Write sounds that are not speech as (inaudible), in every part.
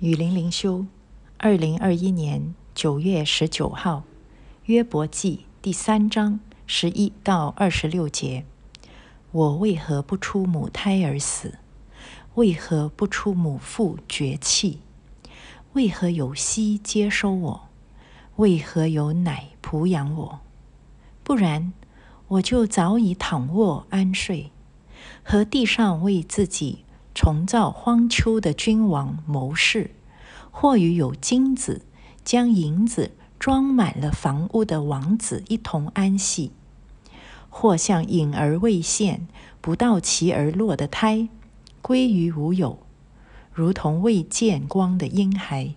雨林灵修，二零二一年九月十九号，约伯记第三章十一到二十六节。我为何不出母胎而死？为何不出母腹绝气？为何有息接收我？为何有奶哺养我？不然，我就早已躺卧安睡，和地上为自己。重造荒丘的君王谋士，或与有金子将银子装满了房屋的王子一同安息；或像隐而未现、不到其而落的胎，归于无有，如同未见光的婴孩。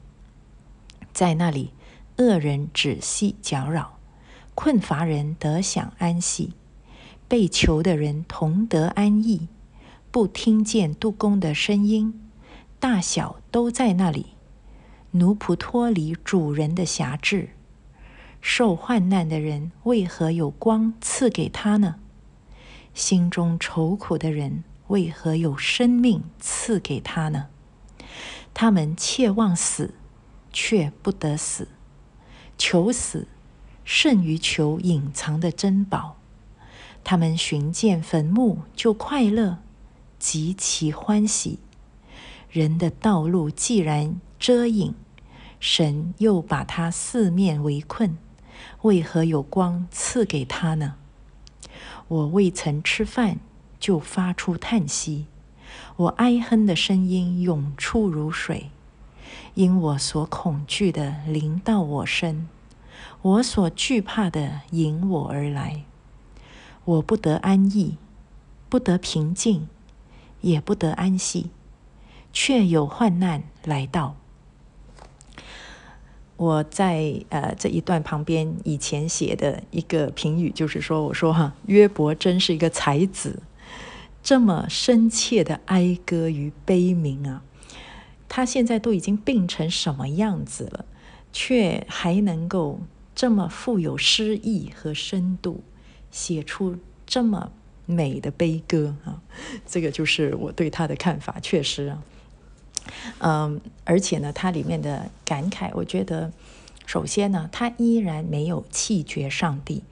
在那里，恶人止息搅扰，困乏人得享安息，被囚的人同得安逸。不听见杜公的声音，大小都在那里。奴仆脱离主人的辖制，受患难的人为何有光赐给他呢？心中愁苦的人为何有生命赐给他呢？他们切望死，却不得死；求死胜于求隐藏的珍宝。他们寻见坟墓就快乐。极其欢喜，人的道路既然遮影，神又把他四面围困，为何有光赐给他呢？我未曾吃饭，就发出叹息，我哀哼的声音涌出如水，因我所恐惧的临到我身，我所惧怕的迎我而来，我不得安逸，不得平静。也不得安息，却有患难来到。我在呃这一段旁边以前写的一个评语，就是说，我说哈，约伯真是一个才子，这么深切的哀歌与悲鸣啊，他现在都已经病成什么样子了，却还能够这么富有诗意和深度，写出这么。美的悲歌啊，这个就是我对他的看法。确实啊，嗯，而且呢，它里面的感慨，我觉得，首先呢，他依然没有弃绝上帝。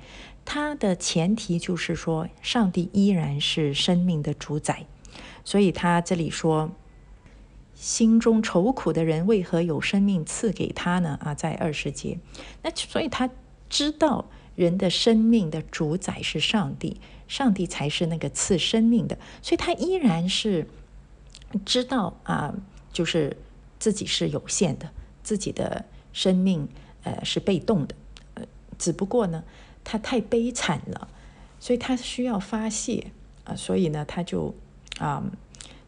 他的前提就是说，上帝依然是生命的主宰。所以他这里说，心中愁苦的人为何有生命赐给他呢？啊，在二十节，那所以他知道。人的生命的主宰是上帝，上帝才是那个赐生命的，所以他依然是知道啊，就是自己是有限的，自己的生命呃是被动的，呃，只不过呢，他太悲惨了，所以他需要发泄啊，所以呢，他就啊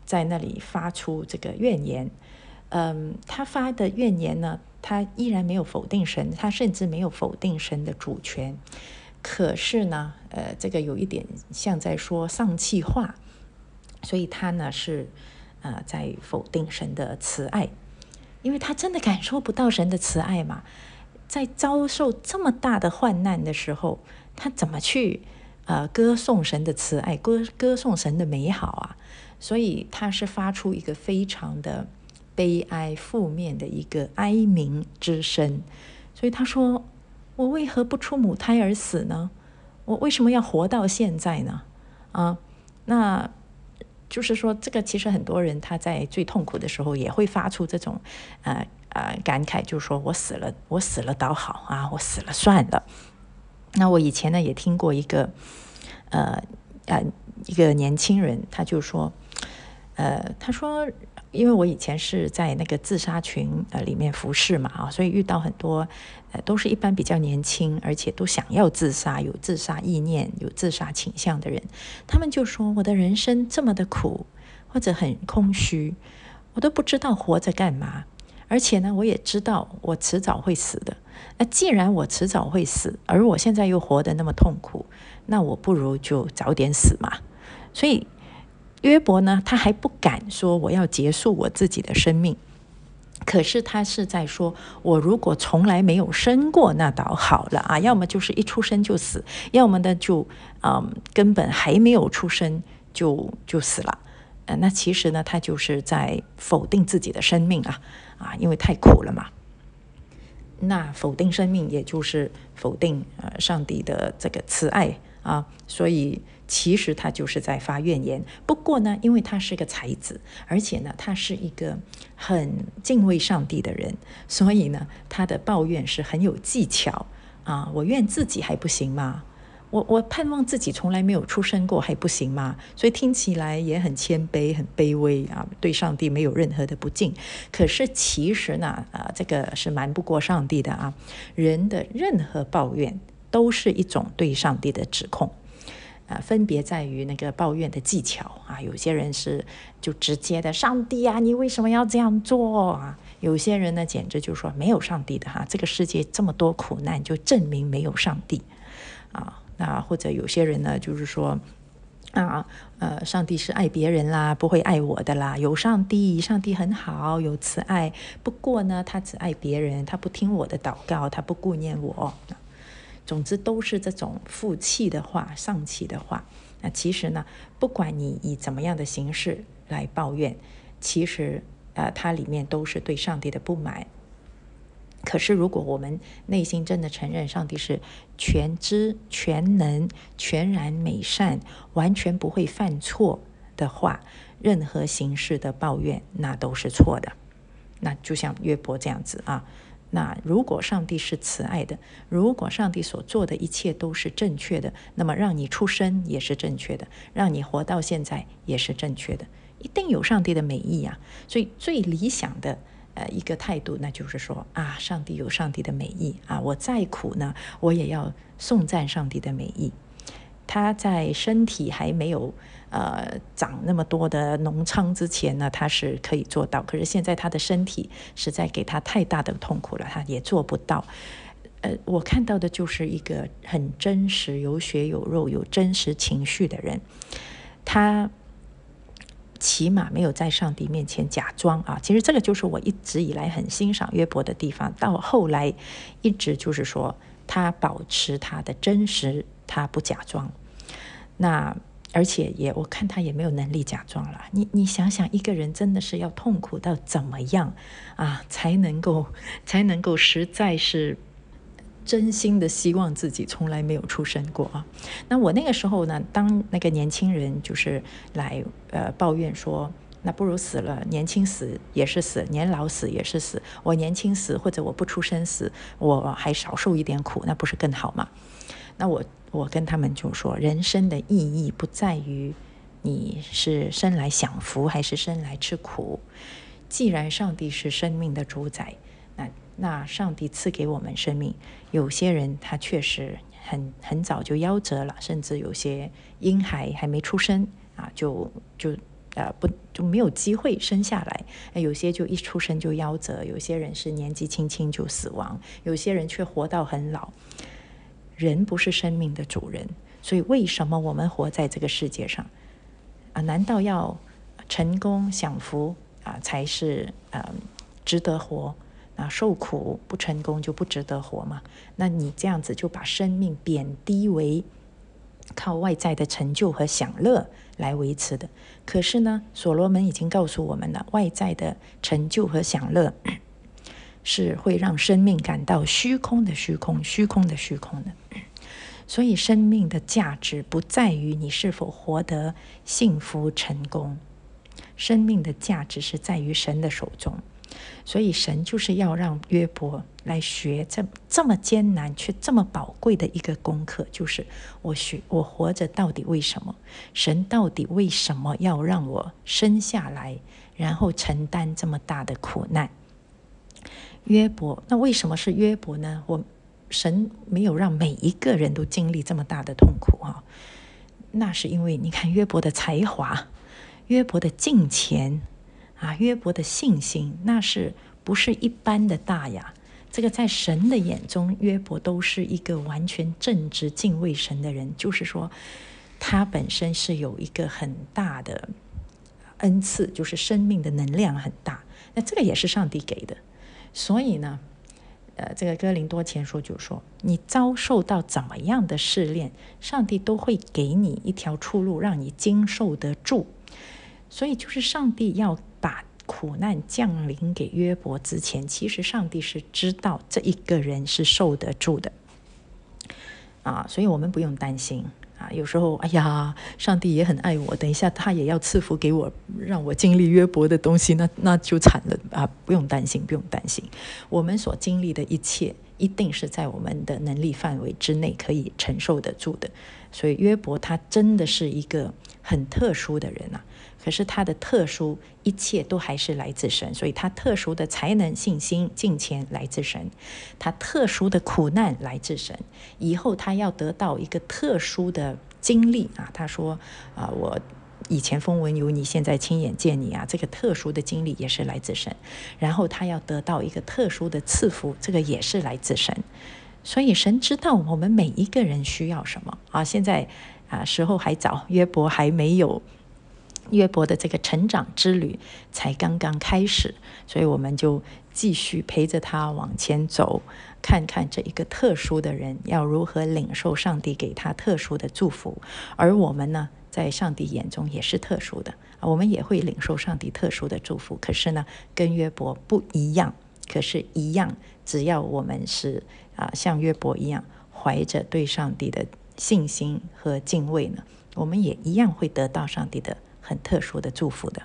在那里发出这个怨言，嗯，他发的怨言呢。他依然没有否定神，他甚至没有否定神的主权。可是呢，呃，这个有一点像在说丧气话，所以他呢是呃在否定神的慈爱，因为他真的感受不到神的慈爱嘛。在遭受这么大的患难的时候，他怎么去呃歌颂神的慈爱，歌歌颂神的美好啊？所以他是发出一个非常的。悲哀、负面的一个哀鸣之声，所以他说：“我为何不出母胎而死呢？我为什么要活到现在呢？”啊，那就是说，这个其实很多人他在最痛苦的时候也会发出这种呃呃感慨，就是说我死了，我死了倒好啊，我死了算了。那我以前呢也听过一个呃呃一个年轻人，他就说，呃，他说。因为我以前是在那个自杀群呃里面服侍嘛啊，所以遇到很多呃都是一般比较年轻，而且都想要自杀、有自杀意念、有自杀倾向的人，他们就说我的人生这么的苦，或者很空虚，我都不知道活着干嘛。而且呢，我也知道我迟早会死的。那既然我迟早会死，而我现在又活得那么痛苦，那我不如就早点死嘛。所以。约伯呢，他还不敢说我要结束我自己的生命，可是他是在说，我如果从来没有生过，那倒好了啊，要么就是一出生就死，要么呢就嗯根本还没有出生就就死了。呃，那其实呢，他就是在否定自己的生命啊啊，因为太苦了嘛。那否定生命，也就是否定呃上帝的这个慈爱啊，所以其实他就是在发怨言。不过呢，因为他是个才子，而且呢，他是一个很敬畏上帝的人，所以呢，他的抱怨是很有技巧啊。我怨自己还不行吗？我我盼望自己从来没有出生过还不行吗？所以听起来也很谦卑、很卑微啊，对上帝没有任何的不敬。可是其实呢，啊，这个是瞒不过上帝的啊。人的任何抱怨都是一种对上帝的指控，啊，分别在于那个抱怨的技巧啊。有些人是就直接的，上帝啊，你为什么要这样做啊？有些人呢，简直就是说没有上帝的哈，这个世界这么多苦难，就证明没有上帝啊。那或者有些人呢，就是说，啊，呃，上帝是爱别人啦，不会爱我的啦。有上帝，上帝很好，有慈爱。不过呢，他只爱别人，他不听我的祷告，他不顾念我。总之都是这种负气的话、丧气的话。那其实呢，不管你以怎么样的形式来抱怨，其实呃，它里面都是对上帝的不满。可是，如果我们内心真的承认上帝是全知全能、全然美善、完全不会犯错的话，任何形式的抱怨那都是错的。那就像约伯这样子啊。那如果上帝是慈爱的，如果上帝所做的一切都是正确的，那么让你出生也是正确的，让你活到现在也是正确的，一定有上帝的美意啊。所以最理想的。呃，一个态度，那就是说啊，上帝有上帝的美意啊，我再苦呢，我也要颂赞上帝的美意。他在身体还没有呃长那么多的脓疮之前呢，他是可以做到。可是现在他的身体实在给他太大的痛苦了，他也做不到。呃，我看到的就是一个很真实、有血有肉、有真实情绪的人，他。起码没有在上帝面前假装啊！其实这个就是我一直以来很欣赏约伯的地方。到后来，一直就是说他保持他的真实，他不假装。那而且也我看他也没有能力假装了。你你想想，一个人真的是要痛苦到怎么样啊，才能够 (laughs) 才能够实在是。真心的希望自己从来没有出生过啊！那我那个时候呢，当那个年轻人就是来呃抱怨说，那不如死了，年轻死也是死，年老死也是死。我年轻死或者我不出生死，我还少受一点苦，那不是更好吗？那我我跟他们就说，人生的意义不在于你是生来享福还是生来吃苦。既然上帝是生命的主宰，那。那上帝赐给我们生命，有些人他确实很很早就夭折了，甚至有些婴孩还没出生啊，就就呃不就没有机会生下来。有些就一出生就夭折，有些人是年纪轻轻就死亡，有些人却活到很老。人不是生命的主人，所以为什么我们活在这个世界上啊？难道要成功享福啊才是呃值得活？啊，受苦不成功就不值得活嘛？那你这样子就把生命贬低为靠外在的成就和享乐来维持的。可是呢，所罗门已经告诉我们了，外在的成就和享乐是会让生命感到虚空的虚空，虚空的虚空的。所以，生命的价值不在于你是否活得幸福成功，生命的价值是在于神的手中。所以神就是要让约伯来学这这么艰难却这么宝贵的一个功课，就是我学我活着到底为什么？神到底为什么要让我生下来，然后承担这么大的苦难？约伯，那为什么是约伯呢？我神没有让每一个人都经历这么大的痛苦啊？那是因为你看约伯的才华，约伯的敬虔。啊，约伯的信心那是不是一般的大呀？这个在神的眼中，约伯都是一个完全正直、敬畏神的人。就是说，他本身是有一个很大的恩赐，就是生命的能量很大。那这个也是上帝给的。所以呢，呃，这个哥林多前书就说，你遭受到怎么样的试炼，上帝都会给你一条出路，让你经受得住。所以就是上帝要把苦难降临给约伯之前，其实上帝是知道这一个人是受得住的啊，所以我们不用担心。有时候，哎呀，上帝也很爱我，等一下他也要赐福给我，让我经历约伯的东西，那那就惨了啊！不用担心，不用担心，我们所经历的一切，一定是在我们的能力范围之内可以承受得住的。所以约伯他真的是一个很特殊的人啊。可是他的特殊，一切都还是来自神，所以他特殊的才能、信心、金钱来自神，他特殊的苦难来自神。以后他要得到一个特殊的经历啊，他说啊，我以前风闻有你，现在亲眼见你啊，这个特殊的经历也是来自神。然后他要得到一个特殊的赐福，这个也是来自神。所以神知道我们每一个人需要什么啊。现在啊，时候还早，约伯还没有。约伯的这个成长之旅才刚刚开始，所以我们就继续陪着他往前走，看看这一个特殊的人要如何领受上帝给他特殊的祝福，而我们呢，在上帝眼中也是特殊的，我们也会领受上帝特殊的祝福。可是呢，跟约伯不一样，可是一样，只要我们是啊，像约伯一样，怀着对上帝的信心和敬畏呢，我们也一样会得到上帝的。很特殊的祝福的。